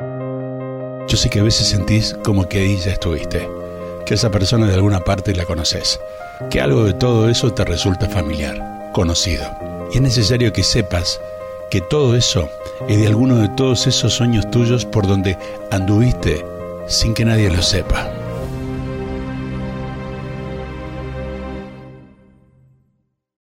Yo sé que a veces sentís como que ahí ya estuviste, que esa persona de alguna parte la conoces, que algo de todo eso te resulta familiar, conocido. Y es necesario que sepas que todo eso es de alguno de todos esos sueños tuyos por donde anduviste sin que nadie lo sepa.